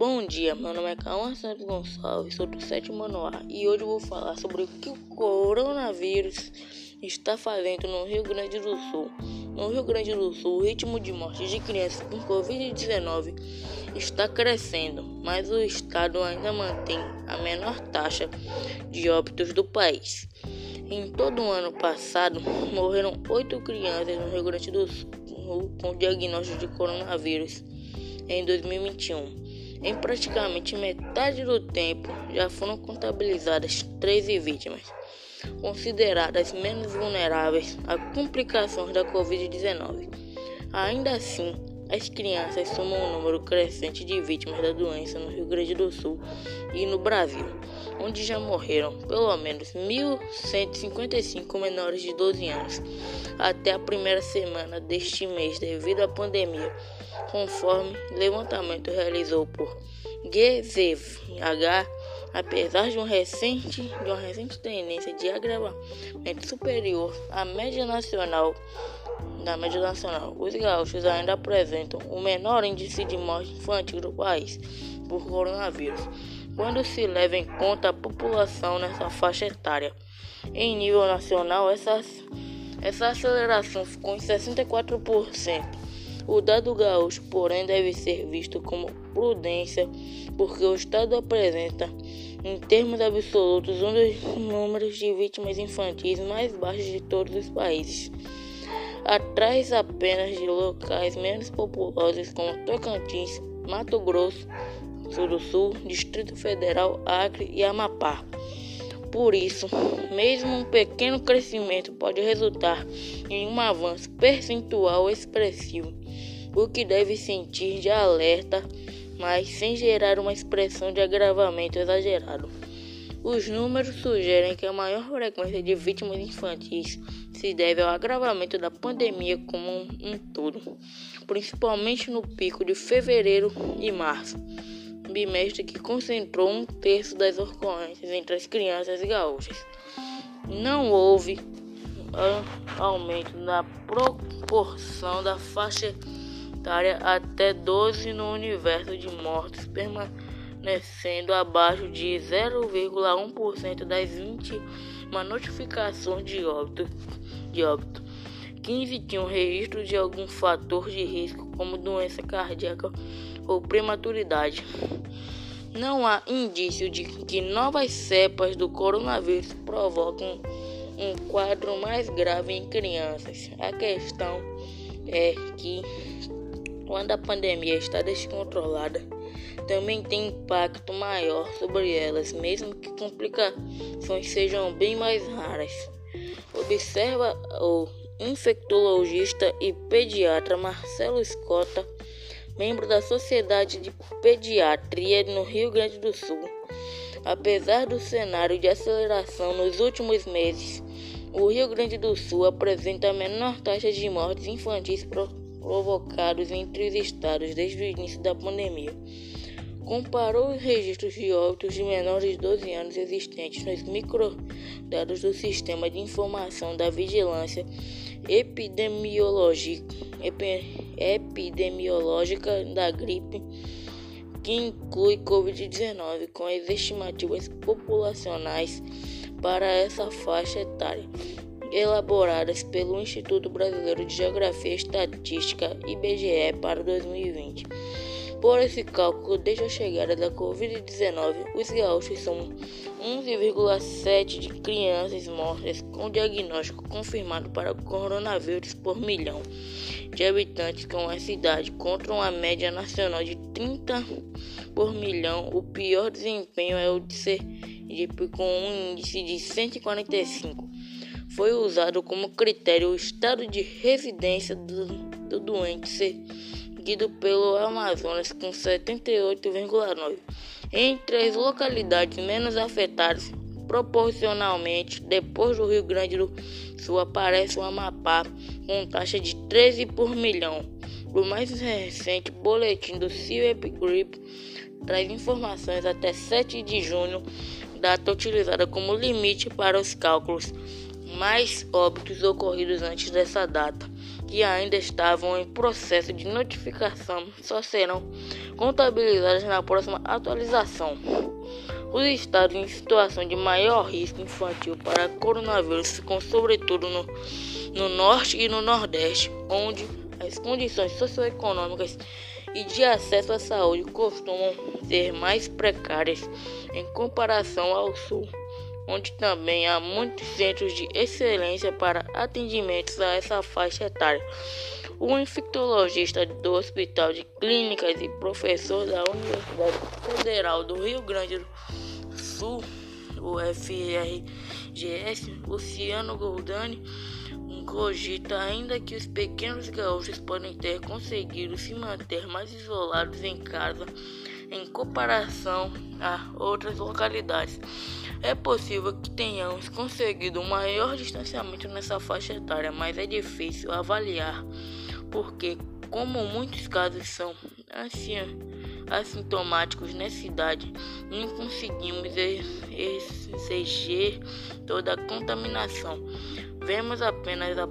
Bom dia, meu nome é Calma Santos Gonçalves, sou do sétimo ano e hoje vou falar sobre o que o coronavírus está fazendo no Rio Grande do Sul. No Rio Grande do Sul, o ritmo de morte de crianças com Covid-19 está crescendo, mas o estado ainda mantém a menor taxa de óbitos do país. Em todo o ano passado, morreram oito crianças no Rio Grande do Sul com diagnóstico de coronavírus em 2021. Em praticamente metade do tempo, já foram contabilizadas 13 vítimas, consideradas menos vulneráveis a complicações da Covid-19. Ainda assim, as crianças somam um número crescente de vítimas da doença no Rio Grande do Sul e no Brasil, onde já morreram pelo menos 1.155 menores de 12 anos até a primeira semana deste mês devido à pandemia conforme levantamento realizado por GZH, apesar de, um recente, de uma recente tendência de agravamento superior à média nacional, na média nacional, os gaúchos ainda apresentam o menor índice de morte infantil do país por coronavírus, quando se leva em conta a população nessa faixa etária. Em nível nacional, essa, essa aceleração ficou em 64%. O dado gaúcho, porém, deve ser visto como prudência, porque o Estado apresenta, em termos absolutos, um dos números de vítimas infantis mais baixos de todos os países. Atrás apenas de locais menos populosos como Tocantins, Mato Grosso Sul do Sul, Distrito Federal, Acre e Amapá. Por isso, mesmo um pequeno crescimento pode resultar em um avanço percentual expressivo, o que deve sentir de alerta, mas sem gerar uma expressão de agravamento exagerado. Os números sugerem que a maior frequência de vítimas infantis se deve ao agravamento da pandemia como um todo, principalmente no pico de fevereiro e março bimestre que concentrou um terço das ocorrências entre as crianças gaúchas. Não houve aumento na proporção da faixa etária até 12 no universo de mortes, permanecendo abaixo de 0,1% das 20 notificações de óbito. De óbito. 15 tinham registro de algum fator de risco, como doença cardíaca ou prematuridade. Não há indício de que novas cepas do coronavírus provocam um quadro mais grave em crianças. A questão é que quando a pandemia está descontrolada, também tem impacto maior sobre elas, mesmo que complicações sejam bem mais raras. Observa o infectologista e pediatra Marcelo Escota, membro da Sociedade de Pediatria no Rio Grande do Sul. Apesar do cenário de aceleração nos últimos meses, o Rio Grande do Sul apresenta a menor taxa de mortes infantis provocados entre os estados desde o início da pandemia comparou os registros de óbitos de menores de 12 anos existentes nos microdados do Sistema de Informação da Vigilância Epidemiológica, epidemiológica da Gripe, que inclui Covid-19, com as estimativas populacionais para essa faixa etária elaboradas pelo Instituto Brasileiro de Geografia e Estatística IBGE para 2020. Por esse cálculo, desde a chegada da Covid-19, os gaúchos são 11,7 de crianças mortas com diagnóstico confirmado para coronavírus por milhão de habitantes com a cidade, contra uma média nacional de 30 por milhão. O pior desempenho é o de Sergipe, com um índice de 145. Foi usado como critério o estado de residência do, do doente ser seguido pelo Amazonas com 78,9. Entre as localidades menos afetadas proporcionalmente, depois do Rio Grande do Sul aparece o Amapá com taxa de 13 por milhão. O mais recente boletim do CIEP traz informações até 7 de junho, data utilizada como limite para os cálculos mais óbitos ocorridos antes dessa data que ainda estavam em processo de notificação só serão contabilizadas na próxima atualização. Os estados em situação de maior risco infantil para coronavírus ficam sobretudo no, no norte e no nordeste, onde as condições socioeconômicas e de acesso à saúde costumam ser mais precárias em comparação ao sul, onde também há muitos centros de excelência para atendimentos a essa faixa etária. O infectologista do Hospital de Clínicas e professor da Universidade Federal do Rio Grande do Sul, o FRGS, Luciano Goldani, cogita ainda que os pequenos gaúchos podem ter conseguido se manter mais isolados em casa comparação a outras localidades. É possível que tenhamos conseguido um maior distanciamento nessa faixa etária, mas é difícil avaliar, porque, como muitos casos são assintomáticos nessa idade, não conseguimos exigir toda a contaminação. Vemos apenas a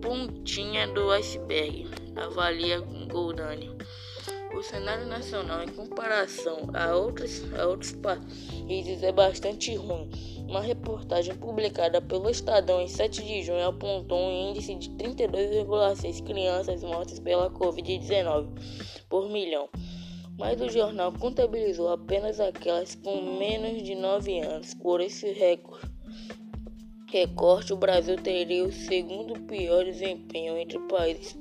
pontinha do iceberg, avalia Goldani. O cenário nacional, em comparação a outros, a outros países, é bastante ruim. Uma reportagem publicada pelo Estadão em 7 de junho apontou um índice de 32,6 crianças mortas pela Covid-19 por milhão. Mas o jornal contabilizou apenas aquelas com menos de 9 anos. Por esse recorde, recorte, o Brasil teria o segundo pior desempenho entre países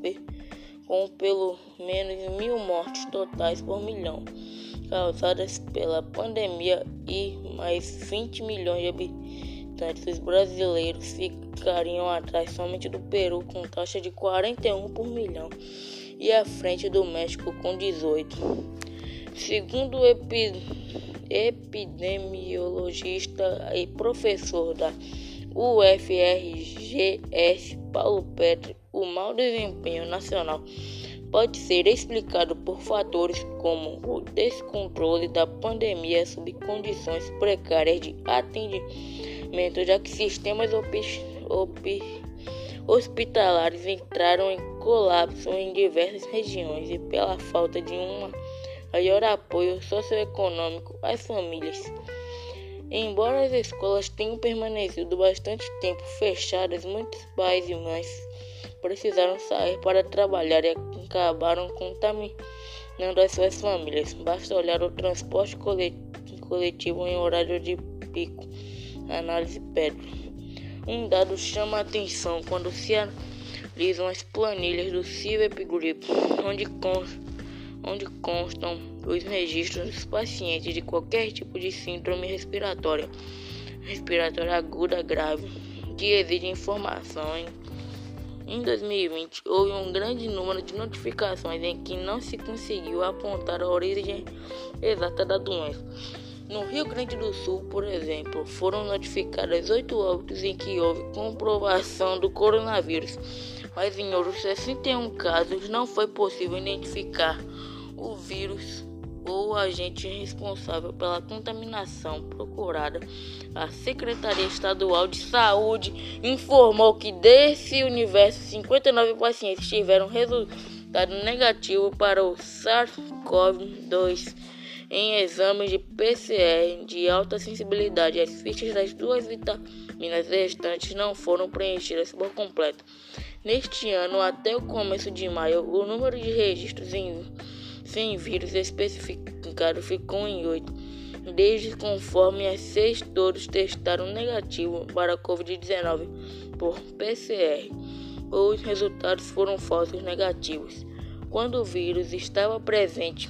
com pelo menos mil mortes totais por milhão causadas pela pandemia e mais 20 milhões de habitantes. Os brasileiros ficariam atrás somente do Peru com taxa de 41 por milhão e à frente do México com 18. Segundo o epi epidemiologista e professor da UFRGS Paulo Petri, o mau desempenho nacional pode ser explicado por fatores como o descontrole da pandemia sob condições precárias de atendimento, já que sistemas hospitalares entraram em colapso em diversas regiões e pela falta de um maior apoio socioeconômico às famílias. Embora as escolas tenham permanecido bastante tempo fechadas, muitos pais e mães precisaram sair para trabalhar e acabaram contaminando as suas famílias. Basta olhar o transporte coletivo em horário de pico. Análise Pedro. Um dado chama a atenção quando se analisam as planilhas do CIVEP constam onde constam os registros dos pacientes de qualquer tipo de síndrome respiratória, respiratória aguda grave, que exige informação. Em, em 2020, houve um grande número de notificações em que não se conseguiu apontar a origem exata da doença. No Rio Grande do Sul, por exemplo, foram notificadas oito óbitos em que houve comprovação do coronavírus, mas em outros 61 casos não foi possível identificar o vírus ou o agente responsável pela contaminação procurada. A Secretaria Estadual de Saúde informou que desse universo 59 pacientes tiveram resultado negativo para o SARS-CoV-2 em exames de PCR de alta sensibilidade. As fichas das duas vitaminas restantes não foram preenchidas por completo. Neste ano, até o começo de maio, o número de registros em sem vírus especificado ficou em 8, desde conforme as seis todos testaram negativo para a Covid-19 por PCR. Os resultados foram falsos negativos. Quando o vírus estava presente,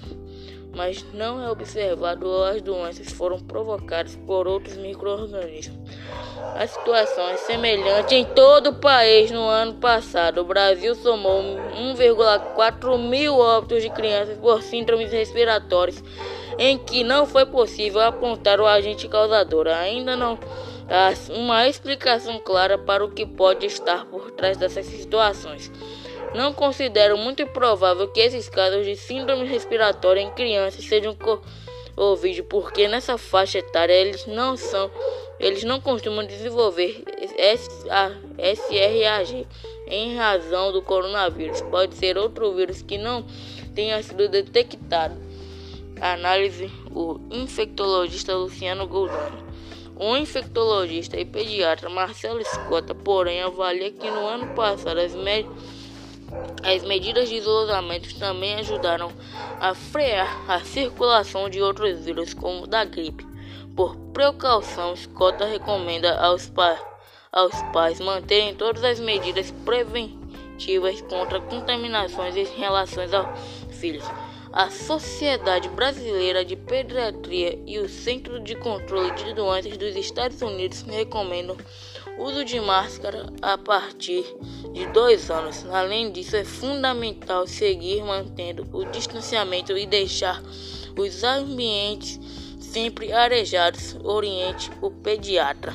mas não é observado as doenças foram provocadas por outros microorganismos. A situação é semelhante em todo o país no ano passado. O Brasil somou 1,4 mil óbitos de crianças por síndromes respiratórias, em que não foi possível apontar o agente causador. Ainda não há uma explicação clara para o que pode estar por trás dessas situações. Não considero muito provável que esses casos de síndrome respiratória em crianças sejam Covid, porque nessa faixa etária eles não são eles não costumam desenvolver SRAG em razão do coronavírus. Pode ser outro vírus que não tenha sido detectado. Análise o infectologista Luciano Goldoni. O infectologista e pediatra Marcelo Escota, porém, avalia que no ano passado as, me as medidas de isolamento também ajudaram a frear a circulação de outros vírus, como da gripe. Por precaução, Escota recomenda aos, pa aos pais manterem todas as medidas preventivas contra contaminações em relação aos filhos. A Sociedade Brasileira de Pediatria e o Centro de Controle de Doenças dos Estados Unidos recomendam uso de máscara a partir de dois anos. Além disso, é fundamental seguir mantendo o distanciamento e deixar os ambientes sempre arejados. Oriente o pediatra.